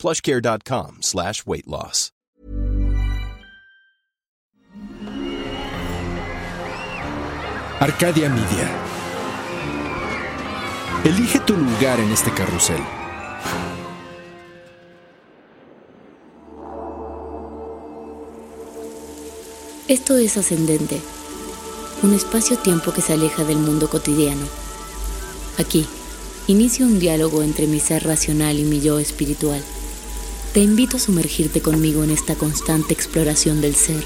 plushcare.com slash weight loss. Arcadia Media. Elige tu lugar en este carrusel. Esto es Ascendente, un espacio-tiempo que se aleja del mundo cotidiano. Aquí, inicio un diálogo entre mi ser racional y mi yo espiritual. Te invito a sumergirte conmigo en esta constante exploración del ser,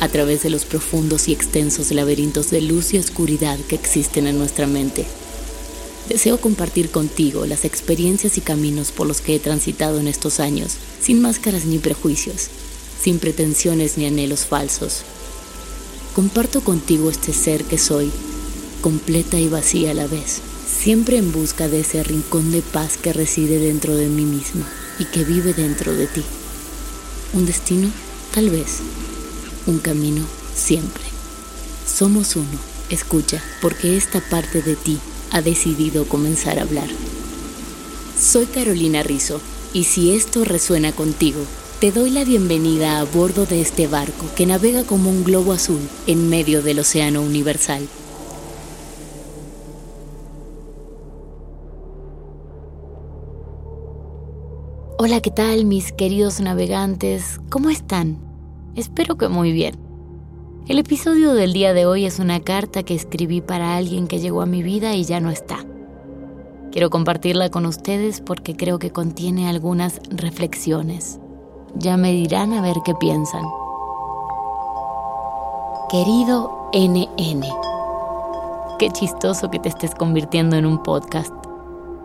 a través de los profundos y extensos laberintos de luz y oscuridad que existen en nuestra mente. Deseo compartir contigo las experiencias y caminos por los que he transitado en estos años, sin máscaras ni prejuicios, sin pretensiones ni anhelos falsos. Comparto contigo este ser que soy, completa y vacía a la vez, siempre en busca de ese rincón de paz que reside dentro de mí misma y que vive dentro de ti. Un destino, tal vez. Un camino, siempre. Somos uno. Escucha, porque esta parte de ti ha decidido comenzar a hablar. Soy Carolina Rizzo, y si esto resuena contigo, te doy la bienvenida a bordo de este barco que navega como un globo azul en medio del océano universal. Hola, ¿qué tal mis queridos navegantes? ¿Cómo están? Espero que muy bien. El episodio del día de hoy es una carta que escribí para alguien que llegó a mi vida y ya no está. Quiero compartirla con ustedes porque creo que contiene algunas reflexiones. Ya me dirán a ver qué piensan. Querido NN, qué chistoso que te estés convirtiendo en un podcast.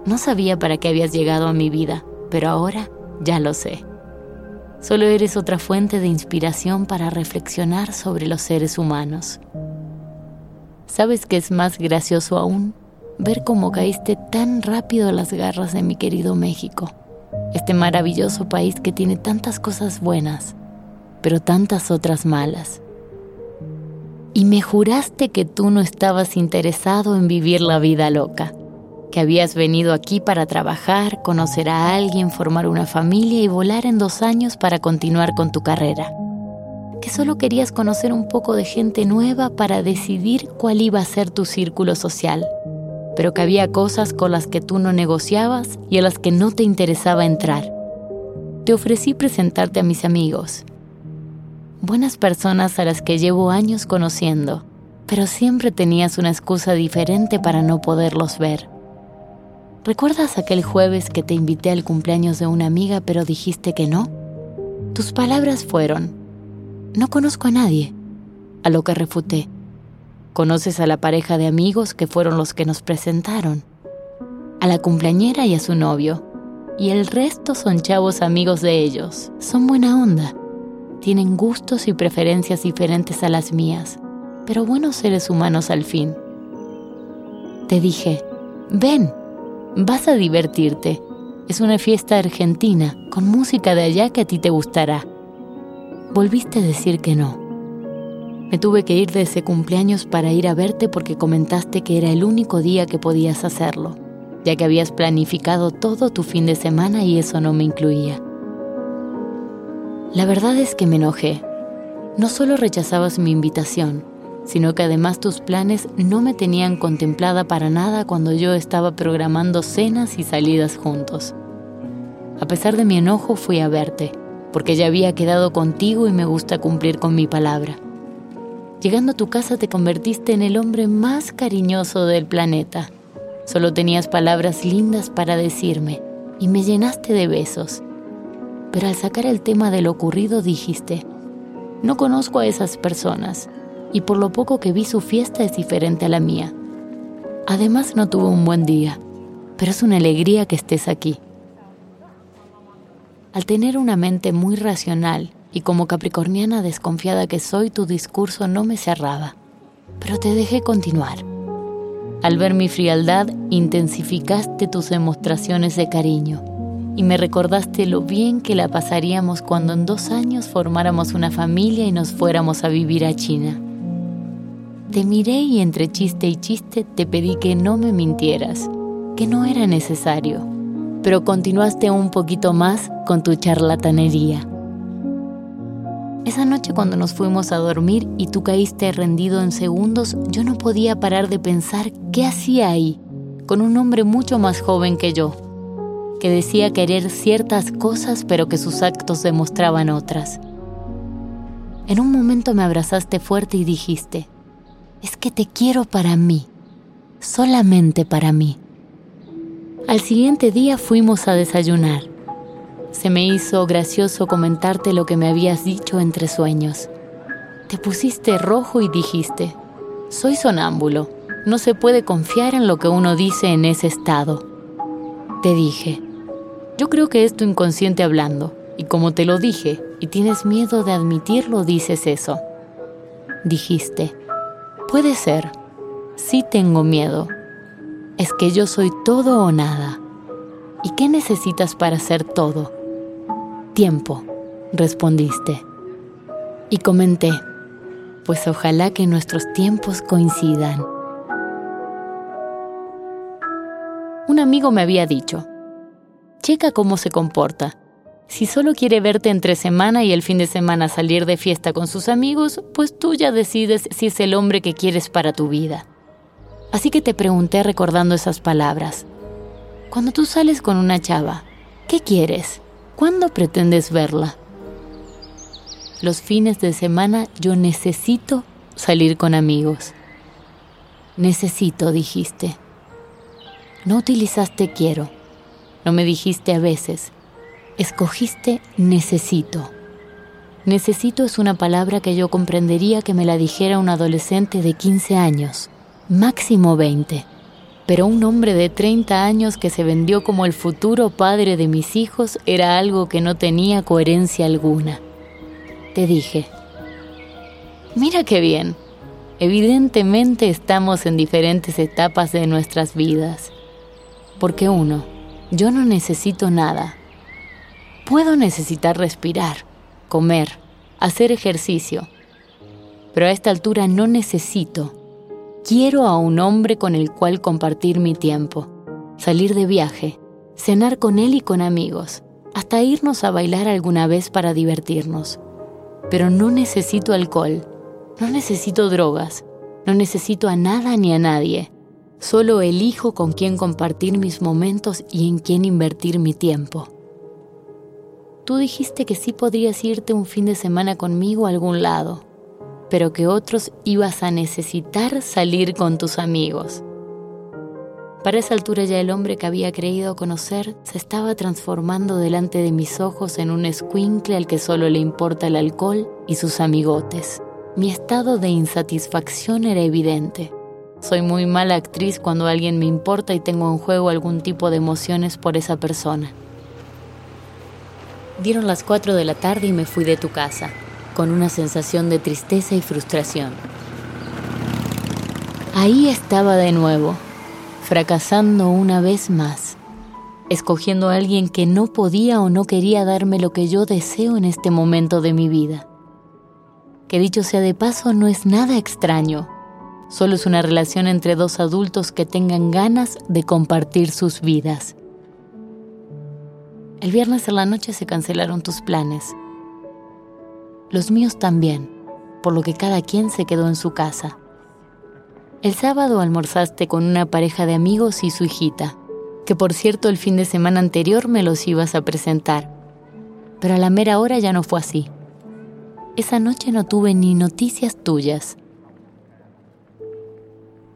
No sabía para qué habías llegado a mi vida, pero ahora ya lo sé. Solo eres otra fuente de inspiración para reflexionar sobre los seres humanos. ¿Sabes qué es más gracioso aún? Ver cómo caíste tan rápido a las garras de mi querido México este maravilloso país que tiene tantas cosas buenas, pero tantas otras malas. Y me juraste que tú no estabas interesado en vivir la vida loca, que habías venido aquí para trabajar, conocer a alguien, formar una familia y volar en dos años para continuar con tu carrera. Que solo querías conocer un poco de gente nueva para decidir cuál iba a ser tu círculo social pero que había cosas con las que tú no negociabas y a las que no te interesaba entrar. Te ofrecí presentarte a mis amigos, buenas personas a las que llevo años conociendo, pero siempre tenías una excusa diferente para no poderlos ver. ¿Recuerdas aquel jueves que te invité al cumpleaños de una amiga pero dijiste que no? Tus palabras fueron, no conozco a nadie, a lo que refuté. Conoces a la pareja de amigos que fueron los que nos presentaron, a la cumpleañera y a su novio, y el resto son chavos amigos de ellos. Son buena onda. Tienen gustos y preferencias diferentes a las mías, pero buenos seres humanos al fin. Te dije, ven, vas a divertirte. Es una fiesta argentina, con música de allá que a ti te gustará. Volviste a decir que no. Me tuve que ir de ese cumpleaños para ir a verte porque comentaste que era el único día que podías hacerlo, ya que habías planificado todo tu fin de semana y eso no me incluía. La verdad es que me enojé. No solo rechazabas mi invitación, sino que además tus planes no me tenían contemplada para nada cuando yo estaba programando cenas y salidas juntos. A pesar de mi enojo fui a verte, porque ya había quedado contigo y me gusta cumplir con mi palabra. Llegando a tu casa te convertiste en el hombre más cariñoso del planeta. Solo tenías palabras lindas para decirme y me llenaste de besos. Pero al sacar el tema de lo ocurrido dijiste, no conozco a esas personas y por lo poco que vi su fiesta es diferente a la mía. Además no tuvo un buen día, pero es una alegría que estés aquí. Al tener una mente muy racional y como capricorniana desconfiada que soy, tu discurso no me cerraba, pero te dejé continuar. Al ver mi frialdad, intensificaste tus demostraciones de cariño y me recordaste lo bien que la pasaríamos cuando en dos años formáramos una familia y nos fuéramos a vivir a China. Te miré y entre chiste y chiste te pedí que no me mintieras, que no era necesario, pero continuaste un poquito más con tu charlatanería. Esa noche cuando nos fuimos a dormir y tú caíste rendido en segundos, yo no podía parar de pensar qué hacía ahí, con un hombre mucho más joven que yo, que decía querer ciertas cosas pero que sus actos demostraban otras. En un momento me abrazaste fuerte y dijiste, es que te quiero para mí, solamente para mí. Al siguiente día fuimos a desayunar. Se me hizo gracioso comentarte lo que me habías dicho entre sueños. Te pusiste rojo y dijiste, soy sonámbulo, no se puede confiar en lo que uno dice en ese estado. Te dije, yo creo que es tu inconsciente hablando, y como te lo dije, y tienes miedo de admitirlo, dices eso. Dijiste, puede ser, sí tengo miedo. Es que yo soy todo o nada. ¿Y qué necesitas para ser todo? Tiempo, respondiste. Y comenté, pues ojalá que nuestros tiempos coincidan. Un amigo me había dicho, checa cómo se comporta. Si solo quiere verte entre semana y el fin de semana salir de fiesta con sus amigos, pues tú ya decides si es el hombre que quieres para tu vida. Así que te pregunté recordando esas palabras. Cuando tú sales con una chava, ¿qué quieres? ¿Cuándo pretendes verla? Los fines de semana yo necesito salir con amigos. Necesito, dijiste. No utilizaste quiero no me dijiste a veces. Escogiste necesito. Necesito es una palabra que yo comprendería que me la dijera un adolescente de 15 años, máximo 20. Pero un hombre de 30 años que se vendió como el futuro padre de mis hijos era algo que no tenía coherencia alguna. Te dije, mira qué bien, evidentemente estamos en diferentes etapas de nuestras vidas. Porque uno, yo no necesito nada. Puedo necesitar respirar, comer, hacer ejercicio, pero a esta altura no necesito. Quiero a un hombre con el cual compartir mi tiempo, salir de viaje, cenar con él y con amigos, hasta irnos a bailar alguna vez para divertirnos. Pero no necesito alcohol, no necesito drogas, no necesito a nada ni a nadie. Solo elijo con quién compartir mis momentos y en quién invertir mi tiempo. Tú dijiste que sí podrías irte un fin de semana conmigo a algún lado, pero que otros ibas a necesitar salir con tus amigos. Para esa altura ya el hombre que había creído conocer se estaba transformando delante de mis ojos en un escuincle al que solo le importa el alcohol y sus amigotes. Mi estado de insatisfacción era evidente. Soy muy mala actriz cuando alguien me importa y tengo en juego algún tipo de emociones por esa persona. Dieron las 4 de la tarde y me fui de tu casa, con una sensación de tristeza y frustración. Ahí estaba de nuevo, fracasando una vez más, escogiendo a alguien que no podía o no quería darme lo que yo deseo en este momento de mi vida. Que dicho sea de paso, no es nada extraño Solo es una relación entre dos adultos que tengan ganas de compartir sus vidas. El viernes en la noche se cancelaron tus planes. Los míos también, por lo que cada quien se quedó en su casa. El sábado almorzaste con una pareja de amigos y su hijita, que por cierto el fin de semana anterior me los ibas a presentar, pero a la mera hora ya no fue así. Esa noche no tuve ni noticias tuyas.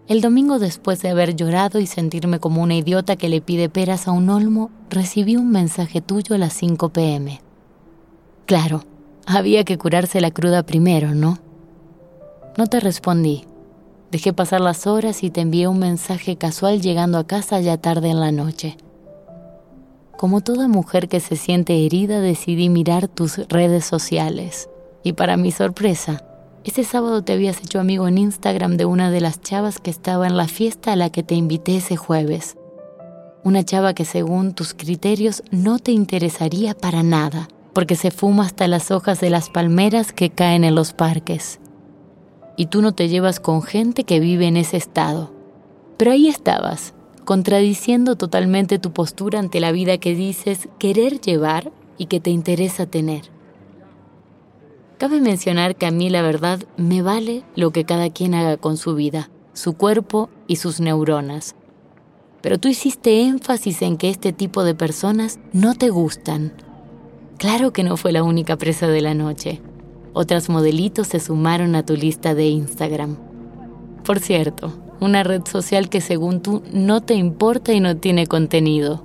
El domingo después de haber llorado y sentirme como una idiota que le pide peras a un olmo, recibí un mensaje tuyo a las 5 pm. Claro, había que curarse la cruda primero, ¿no? No te respondí. Dejé pasar las horas y te envié un mensaje casual llegando a casa ya tarde en la noche. Como toda mujer que se siente herida, decidí mirar tus redes sociales. Y para mi sorpresa, ese sábado te habías hecho amigo en Instagram de una de las chavas que estaba en la fiesta a la que te invité ese jueves. Una chava que según tus criterios no te interesaría para nada, porque se fuma hasta las hojas de las palmeras que caen en los parques. Y tú no te llevas con gente que vive en ese estado. Pero ahí estabas, contradiciendo totalmente tu postura ante la vida que dices querer llevar y que te interesa tener. Cabe mencionar que a mí la verdad me vale lo que cada quien haga con su vida, su cuerpo y sus neuronas. Pero tú hiciste énfasis en que este tipo de personas no te gustan. Claro que no fue la única presa de la noche. Otras modelitos se sumaron a tu lista de Instagram. Por cierto, una red social que según tú no te importa y no tiene contenido.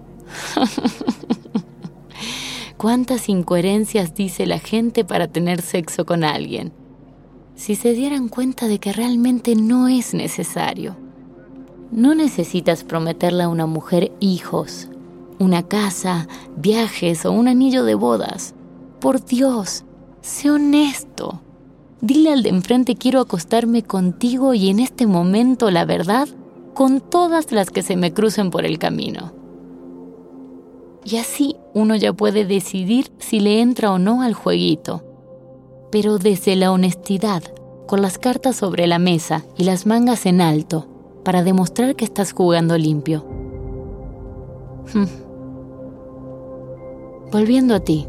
¿Cuántas incoherencias dice la gente para tener sexo con alguien? Si se dieran cuenta de que realmente no es necesario. No necesitas prometerle a una mujer hijos, una casa, viajes o un anillo de bodas. Por Dios, sé honesto. Dile al de enfrente quiero acostarme contigo y en este momento la verdad con todas las que se me crucen por el camino. Y así uno ya puede decidir si le entra o no al jueguito. Pero desde la honestidad, con las cartas sobre la mesa y las mangas en alto, para demostrar que estás jugando limpio. Hmm. Volviendo a ti.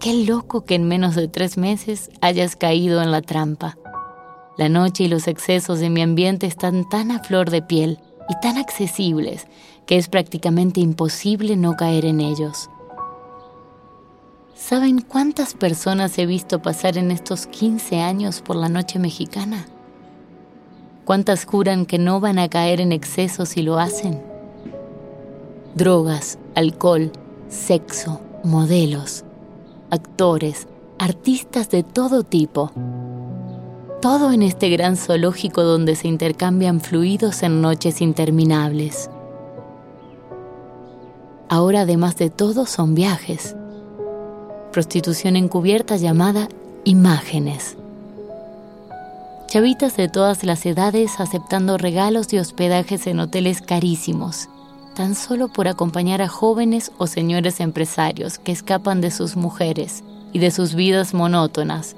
Qué loco que en menos de tres meses hayas caído en la trampa. La noche y los excesos de mi ambiente están tan a flor de piel y tan accesibles que es prácticamente imposible no caer en ellos. ¿Saben cuántas personas he visto pasar en estos 15 años por la noche mexicana? ¿Cuántas juran que no van a caer en excesos si lo hacen? Drogas, alcohol, sexo, modelos, actores, artistas de todo tipo. Todo en este gran zoológico donde se intercambian fluidos en noches interminables. Ahora además de todo son viajes. Prostitución encubierta llamada imágenes. Chavitas de todas las edades aceptando regalos y hospedajes en hoteles carísimos tan solo por acompañar a jóvenes o señores empresarios que escapan de sus mujeres y de sus vidas monótonas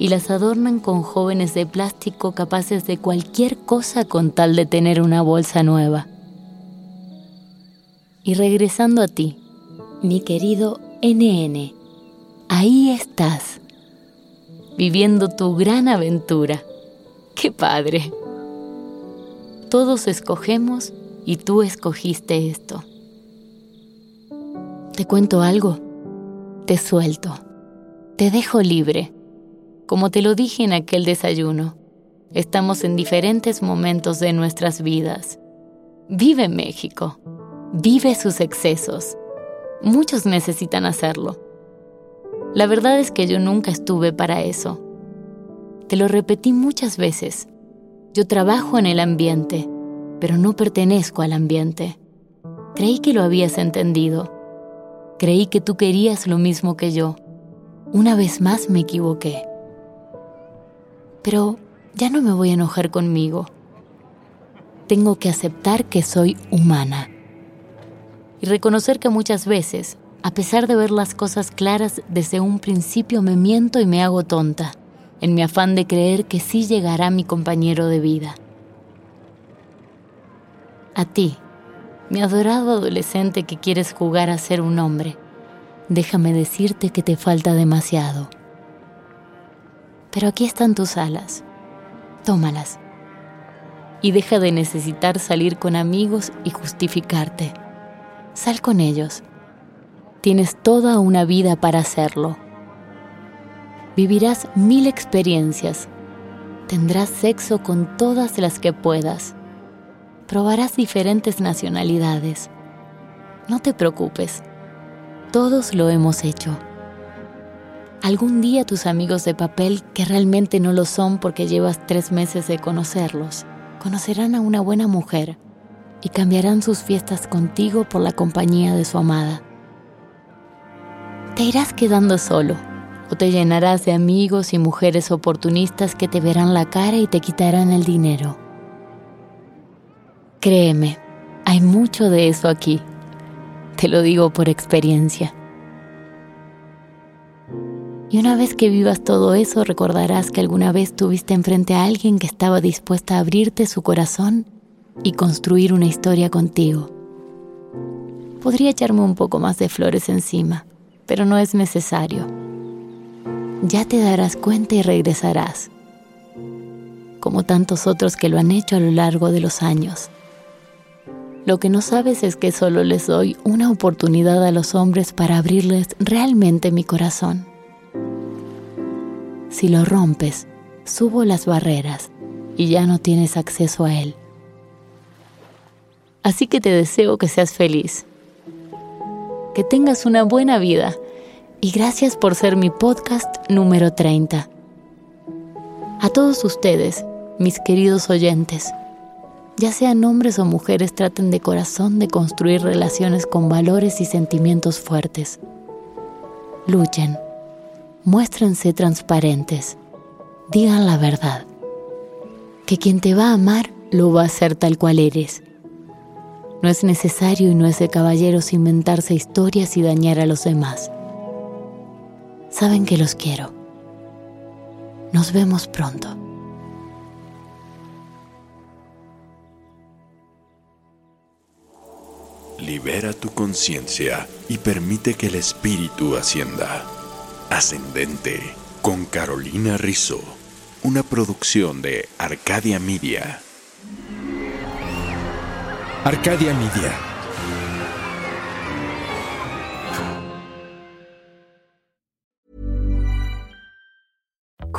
y las adornan con jóvenes de plástico capaces de cualquier cosa con tal de tener una bolsa nueva. Y regresando a ti, mi querido NN, ahí estás, viviendo tu gran aventura. ¡Qué padre! Todos escogemos y tú escogiste esto. Te cuento algo, te suelto, te dejo libre. Como te lo dije en aquel desayuno, estamos en diferentes momentos de nuestras vidas. Vive México, vive sus excesos. Muchos necesitan hacerlo. La verdad es que yo nunca estuve para eso. Te lo repetí muchas veces. Yo trabajo en el ambiente pero no pertenezco al ambiente. Creí que lo habías entendido. Creí que tú querías lo mismo que yo. Una vez más me equivoqué. Pero ya no me voy a enojar conmigo. Tengo que aceptar que soy humana. Y reconocer que muchas veces, a pesar de ver las cosas claras desde un principio, me miento y me hago tonta, en mi afán de creer que sí llegará mi compañero de vida. A ti, mi adorado adolescente que quieres jugar a ser un hombre, déjame decirte que te falta demasiado. Pero aquí están tus alas, tómalas. Y deja de necesitar salir con amigos y justificarte. Sal con ellos. Tienes toda una vida para hacerlo. Vivirás mil experiencias. Tendrás sexo con todas las que puedas probarás diferentes nacionalidades. No te preocupes, todos lo hemos hecho. Algún día tus amigos de papel, que realmente no lo son porque llevas tres meses de conocerlos, conocerán a una buena mujer y cambiarán sus fiestas contigo por la compañía de su amada. Te irás quedando solo o te llenarás de amigos y mujeres oportunistas que te verán la cara y te quitarán el dinero. Créeme, hay mucho de eso aquí. Te lo digo por experiencia. Y una vez que vivas todo eso, recordarás que alguna vez tuviste enfrente a alguien que estaba dispuesta a abrirte su corazón y construir una historia contigo. Podría echarme un poco más de flores encima, pero no es necesario. Ya te darás cuenta y regresarás, como tantos otros que lo han hecho a lo largo de los años. Lo que no sabes es que solo les doy una oportunidad a los hombres para abrirles realmente mi corazón. Si lo rompes, subo las barreras y ya no tienes acceso a él. Así que te deseo que seas feliz, que tengas una buena vida y gracias por ser mi podcast número 30. A todos ustedes, mis queridos oyentes, ya sean hombres o mujeres, traten de corazón de construir relaciones con valores y sentimientos fuertes. Luchen muéstrense transparentes, digan la verdad, que quien te va a amar lo va a hacer tal cual eres. No es necesario y no es de caballeros inventarse historias y dañar a los demás. Saben que los quiero. Nos vemos pronto. Libera tu conciencia y permite que el espíritu ascienda. Ascendente con Carolina Rizzo, una producción de Arcadia Media. Arcadia Media.